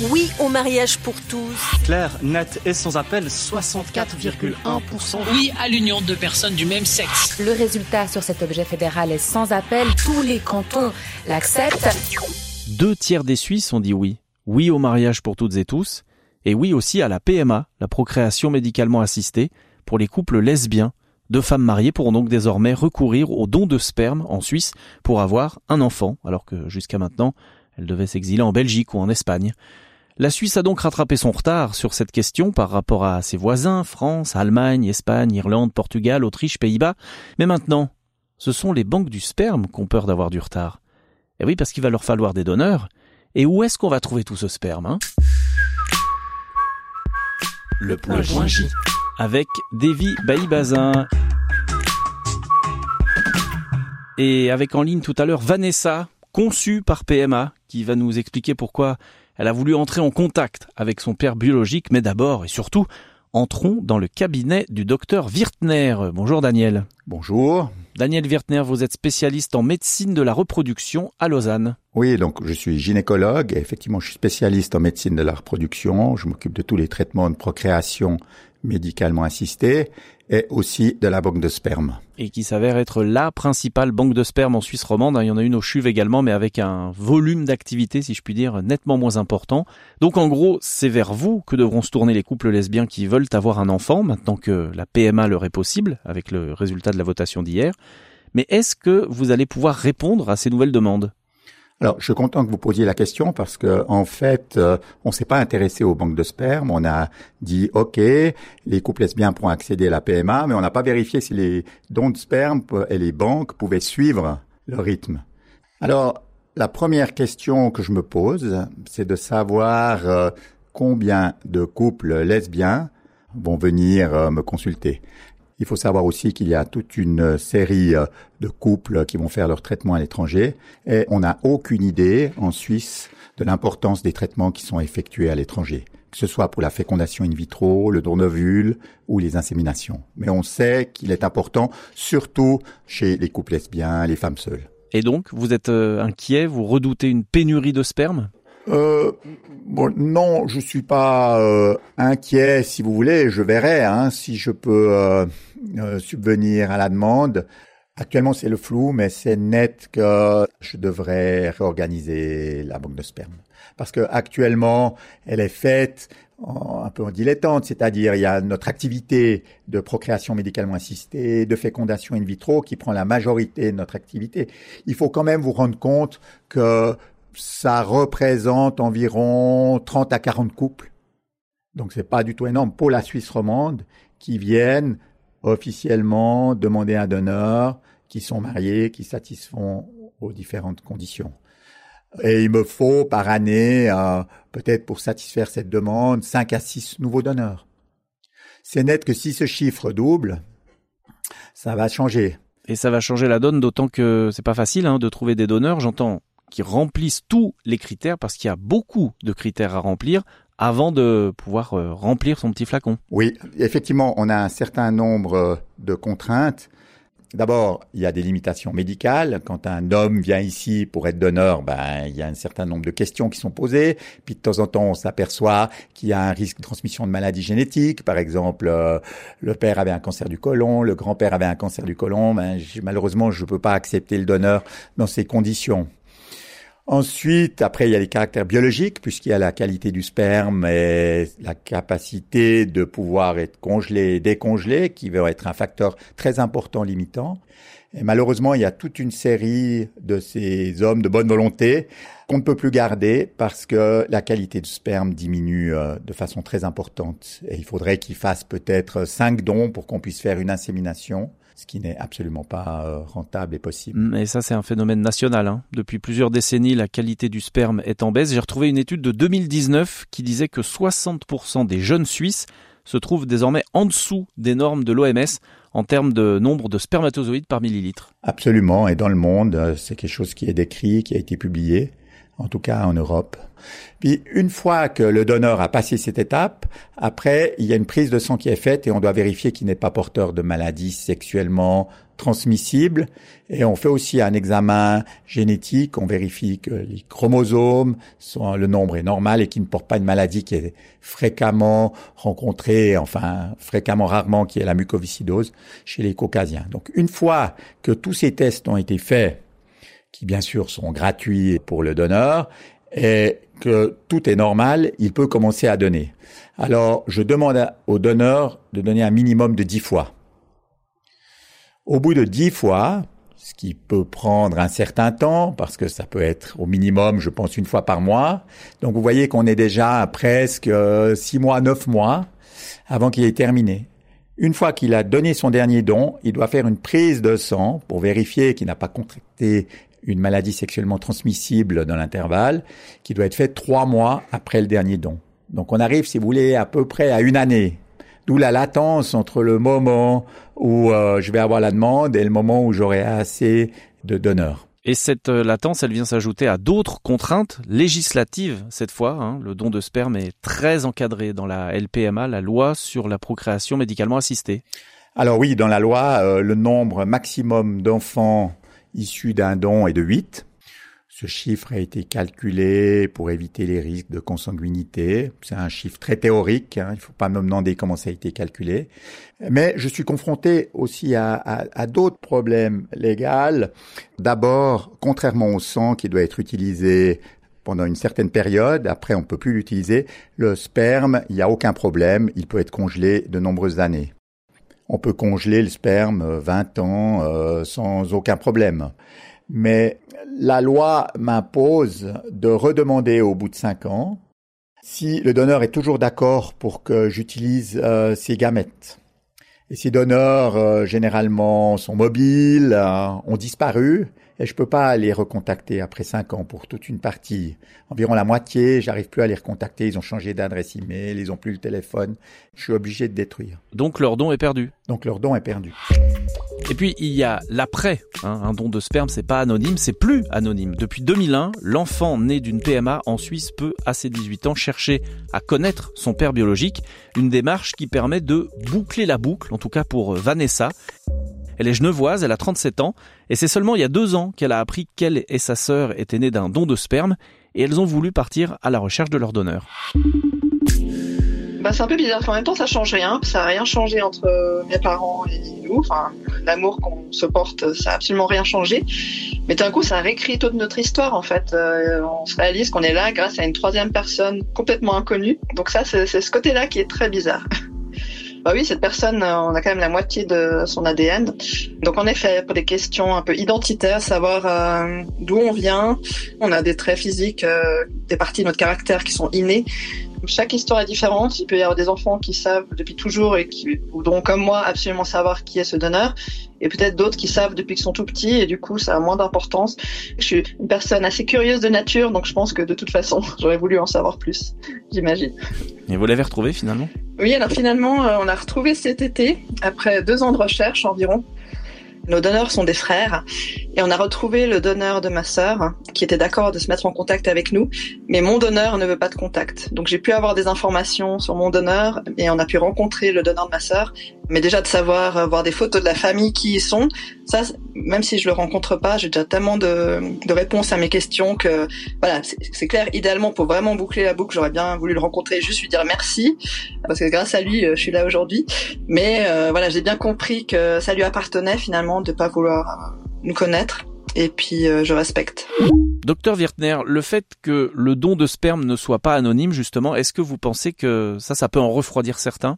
Oui au mariage pour tous. Claire, net et sans appel, 64,1%. Oui à l'union de personnes du même sexe. Le résultat sur cet objet fédéral est sans appel. Tous les cantons l'acceptent. Deux tiers des Suisses ont dit oui. Oui au mariage pour toutes et tous. Et oui aussi à la PMA, la procréation médicalement assistée, pour les couples lesbiens. Deux femmes mariées pourront donc désormais recourir au don de sperme en Suisse pour avoir un enfant, alors que jusqu'à maintenant, elles devaient s'exiler en Belgique ou en Espagne. La Suisse a donc rattrapé son retard sur cette question par rapport à ses voisins, France, Allemagne, Espagne, Irlande, Portugal, Autriche, Pays-Bas. Mais maintenant, ce sont les banques du sperme qui ont peur d'avoir du retard. Et oui, parce qu'il va leur falloir des donneurs. Et où est-ce qu'on va trouver tout ce sperme hein? Le point J. Avec Davy Bailly-Bazin. Et avec en ligne tout à l'heure Vanessa, conçue par PMA, qui va nous expliquer pourquoi elle a voulu entrer en contact avec son père biologique, mais d'abord et surtout, entrons dans le cabinet du docteur Wirtner. Bonjour Daniel. Bonjour. Daniel Wirtner, vous êtes spécialiste en médecine de la reproduction à Lausanne. Oui, donc je suis gynécologue et effectivement je suis spécialiste en médecine de la reproduction. Je m'occupe de tous les traitements de procréation médicalement assistés et aussi de la banque de sperme. Et qui s'avère être la principale banque de sperme en Suisse romande. Il y en a une au CHUV également, mais avec un volume d'activité, si je puis dire, nettement moins important. Donc en gros, c'est vers vous que devront se tourner les couples lesbiens qui veulent avoir un enfant, maintenant que la PMA leur est possible, avec le résultat de la votation d'hier. Mais est-ce que vous allez pouvoir répondre à ces nouvelles demandes? Alors, je suis content que vous posiez la question parce que en fait, euh, on s'est pas intéressé aux banques de sperme. On a dit OK, les couples lesbiens pourront accéder à la PMA, mais on n'a pas vérifié si les dons de sperme et les banques pouvaient suivre le rythme. Alors, la première question que je me pose, c'est de savoir euh, combien de couples lesbiens vont venir euh, me consulter. Il faut savoir aussi qu'il y a toute une série euh, de couples qui vont faire leur traitement à l'étranger et on n'a aucune idée en Suisse de l'importance des traitements qui sont effectués à l'étranger, que ce soit pour la fécondation in vitro, le don d'ovules ou les inséminations. Mais on sait qu'il est important, surtout chez les couples lesbiens, les femmes seules. Et donc, vous êtes euh, inquiet, vous redoutez une pénurie de sperme? Euh, bon, non, je suis pas euh, inquiet, si vous voulez. Je verrai hein, si je peux euh, euh, subvenir à la demande. Actuellement, c'est le flou, mais c'est net que je devrais réorganiser la banque de sperme parce que actuellement, elle est faite un peu en dilettante, c'est-à-dire il y a notre activité de procréation médicalement assistée, de fécondation in vitro qui prend la majorité de notre activité. Il faut quand même vous rendre compte que ça représente environ 30 à 40 couples. Donc c'est pas du tout énorme pour la Suisse romande qui viennent officiellement demander un donneur, qui sont mariés, qui satisfont aux différentes conditions. Et il me faut par année, euh, peut-être pour satisfaire cette demande, 5 à 6 nouveaux donneurs. C'est net que si ce chiffre double, ça va changer. Et ça va changer la donne, d'autant que c'est pas facile hein, de trouver des donneurs. J'entends qui remplissent tous les critères parce qu'il y a beaucoup de critères à remplir avant de pouvoir euh, remplir son petit flacon. Oui, effectivement, on a un certain nombre euh, de contraintes. D'abord, il y a des limitations médicales. Quand un homme vient ici pour être donneur, ben, il y a un certain nombre de questions qui sont posées. Puis de temps en temps, on s'aperçoit qu'il y a un risque de transmission de maladies génétiques. Par exemple, euh, le père avait un cancer du côlon, le grand-père avait un cancer du côlon. Ben, malheureusement, je ne peux pas accepter le donneur dans ces conditions. Ensuite, après, il y a les caractères biologiques, puisqu'il y a la qualité du sperme et la capacité de pouvoir être congelé et décongelé, qui va être un facteur très important limitant. Et malheureusement, il y a toute une série de ces hommes de bonne volonté qu'on ne peut plus garder parce que la qualité du sperme diminue euh, de façon très importante. Et il faudrait qu'ils fassent peut-être cinq dons pour qu'on puisse faire une insémination ce qui n'est absolument pas euh, rentable et possible. Mais ça, c'est un phénomène national. Hein. Depuis plusieurs décennies, la qualité du sperme est en baisse. J'ai retrouvé une étude de 2019 qui disait que 60% des jeunes Suisses se trouvent désormais en dessous des normes de l'OMS en termes de nombre de spermatozoïdes par millilitre. Absolument, et dans le monde, euh, c'est quelque chose qui est décrit, qui a été publié. En tout cas en Europe. Puis une fois que le donneur a passé cette étape, après il y a une prise de sang qui est faite et on doit vérifier qu'il n'est pas porteur de maladies sexuellement transmissibles. Et on fait aussi un examen génétique, on vérifie que les chromosomes sont le nombre est normal et qu'il ne porte pas une maladie qui est fréquemment rencontrée, enfin fréquemment rarement, qui est la mucoviscidose chez les caucasiens. Donc une fois que tous ces tests ont été faits, qui bien sûr sont gratuits pour le donneur, et que tout est normal, il peut commencer à donner. Alors, je demande au donneur de donner un minimum de 10 fois. Au bout de 10 fois, ce qui peut prendre un certain temps, parce que ça peut être au minimum, je pense, une fois par mois. Donc, vous voyez qu'on est déjà presque 6 mois, 9 mois avant qu'il ait terminé. Une fois qu'il a donné son dernier don, il doit faire une prise de sang pour vérifier qu'il n'a pas contracté une maladie sexuellement transmissible dans l'intervalle, qui doit être faite trois mois après le dernier don. Donc on arrive, si vous voulez, à peu près à une année. D'où la latence entre le moment où euh, je vais avoir la demande et le moment où j'aurai assez de donneurs. Et cette euh, latence, elle vient s'ajouter à d'autres contraintes législatives cette fois. Hein. Le don de sperme est très encadré dans la LPMA, la loi sur la procréation médicalement assistée. Alors oui, dans la loi, euh, le nombre maximum d'enfants issu d'un don est de 8. Ce chiffre a été calculé pour éviter les risques de consanguinité. C'est un chiffre très théorique, hein, il ne faut pas me demander comment ça a été calculé. Mais je suis confronté aussi à, à d'autres problèmes légaux. D'abord, contrairement au sang qui doit être utilisé pendant une certaine période, après on ne peut plus l'utiliser, le sperme, il n'y a aucun problème, il peut être congelé de nombreuses années on peut congeler le sperme 20 ans euh, sans aucun problème. Mais la loi m'impose de redemander au bout de 5 ans si le donneur est toujours d'accord pour que j'utilise euh, ces gamètes. Et ces donneurs, euh, généralement, sont mobiles, ont disparu, et je peux pas les recontacter après cinq ans pour toute une partie. Environ la moitié, j'arrive plus à les recontacter. Ils ont changé d'adresse email, ils ont plus le téléphone. Je suis obligé de détruire. Donc leur don est perdu. Donc leur don est perdu. Et puis il y a l'après. Hein. Un don de sperme, c'est pas anonyme, c'est plus anonyme. Depuis 2001, l'enfant né d'une PMA en Suisse peut, à ses 18 ans, chercher à connaître son père biologique. Une démarche qui permet de boucler la boucle, en tout cas pour Vanessa, elle est genevoise, elle a 37 ans, et c'est seulement il y a deux ans qu'elle a appris qu'elle et sa sœur étaient nées d'un don de sperme, et elles ont voulu partir à la recherche de leur donneur. Bah, c'est un peu bizarre, en même temps ça change rien, ça n'a rien changé entre mes parents et nous, enfin l'amour qu'on se porte, ça n'a absolument rien changé, mais d'un coup ça réécrit toute notre histoire en fait, euh, on se réalise qu'on est là grâce à une troisième personne complètement inconnue, donc ça c'est ce côté-là qui est très bizarre. Bah oui, cette personne, euh, on a quand même la moitié de son ADN. Donc en effet, pour des questions un peu identitaires, savoir euh, d'où on vient, on a des traits physiques, euh, des parties de notre caractère qui sont innés. Chaque histoire est différente. Il peut y avoir des enfants qui savent depuis toujours et qui voudront, comme moi, absolument savoir qui est ce donneur. Et peut-être d'autres qui savent depuis qu'ils sont tout petits et du coup, ça a moins d'importance. Je suis une personne assez curieuse de nature, donc je pense que de toute façon, j'aurais voulu en savoir plus, j'imagine. Et vous l'avez retrouvé finalement? Oui, alors finalement, euh, on a retrouvé cet été, après deux ans de recherche environ. Nos donneurs sont des frères et on a retrouvé le donneur de ma sœur qui était d'accord de se mettre en contact avec nous, mais mon donneur ne veut pas de contact. Donc j'ai pu avoir des informations sur mon donneur et on a pu rencontrer le donneur de ma sœur, mais déjà de savoir euh, voir des photos de la famille qui y sont, ça même si je le rencontre pas, j'ai déjà tellement de, de, réponses à mes questions que voilà, c'est clair idéalement pour vraiment boucler la boucle, j'aurais bien voulu le rencontrer et juste lui dire merci. Parce que grâce à lui euh, je suis là aujourd'hui, mais euh, voilà, j'ai bien compris que ça lui appartenait finalement de pas vouloir nous connaître. Et puis euh, je respecte. Docteur Wirtner, le fait que le don de sperme ne soit pas anonyme, justement, est-ce que vous pensez que ça, ça peut en refroidir certains?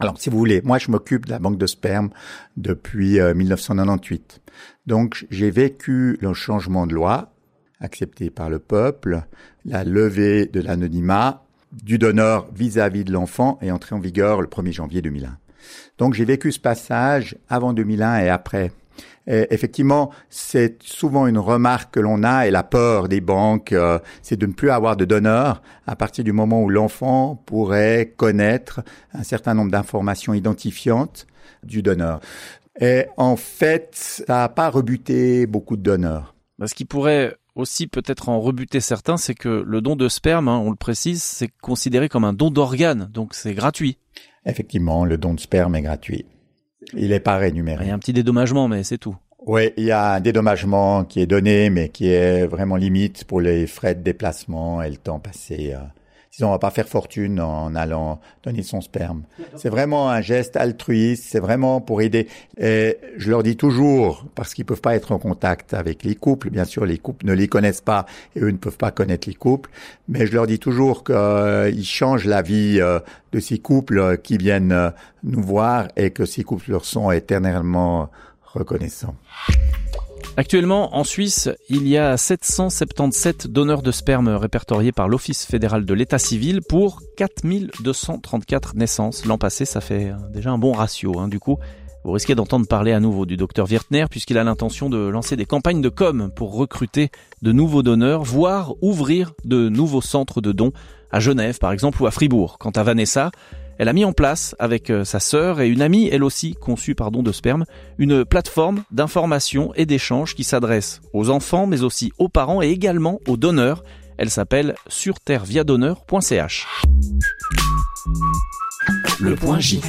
Alors, si vous voulez, moi, je m'occupe de la banque de sperme depuis 1998. Euh, Donc, j'ai vécu le changement de loi accepté par le peuple, la levée de l'anonymat du donneur vis-à-vis de l'enfant est entrée en vigueur le 1er janvier 2001. Donc, j'ai vécu ce passage avant 2001 et après effectivement, c'est souvent une remarque que l'on a et la peur des banques, euh, c'est de ne plus avoir de donneurs à partir du moment où l'enfant pourrait connaître un certain nombre d'informations identifiantes du donneur. Et en fait, ça n'a pas rebuté beaucoup de donneurs. Ce qui pourrait aussi peut-être en rebuter certains, c'est que le don de sperme, hein, on le précise, c'est considéré comme un don d'organe, donc c'est gratuit. Effectivement, le don de sperme est gratuit. Il n'est pas rémunéré. Il y a un petit dédommagement, mais c'est tout. Oui, il y a un dédommagement qui est donné, mais qui est vraiment limite pour les frais de déplacement et le temps passé. Euh, disons, on va pas faire fortune en allant donner son sperme. C'est vraiment un geste altruiste, c'est vraiment pour aider. Et je leur dis toujours, parce qu'ils peuvent pas être en contact avec les couples, bien sûr, les couples ne les connaissent pas et eux ne peuvent pas connaître les couples, mais je leur dis toujours qu'ils changent la vie euh, de ces couples qui viennent euh, nous voir et que ces couples leur sont éternellement reconnaissants. Actuellement, en Suisse, il y a 777 donneurs de sperme répertoriés par l'Office fédéral de l'état civil pour 4234 naissances. L'an passé, ça fait déjà un bon ratio. Hein. Du coup, vous risquez d'entendre parler à nouveau du docteur Wirtner puisqu'il a l'intention de lancer des campagnes de com pour recruter de nouveaux donneurs, voire ouvrir de nouveaux centres de dons à Genève par exemple ou à Fribourg. Quant à Vanessa, elle a mis en place, avec euh, sa sœur et une amie, elle aussi conçue de sperme, une plateforme d'information et d'échange qui s'adresse aux enfants, mais aussi aux parents et également aux donneurs. Elle s'appelle surterreviadonneur.ch. Le point J.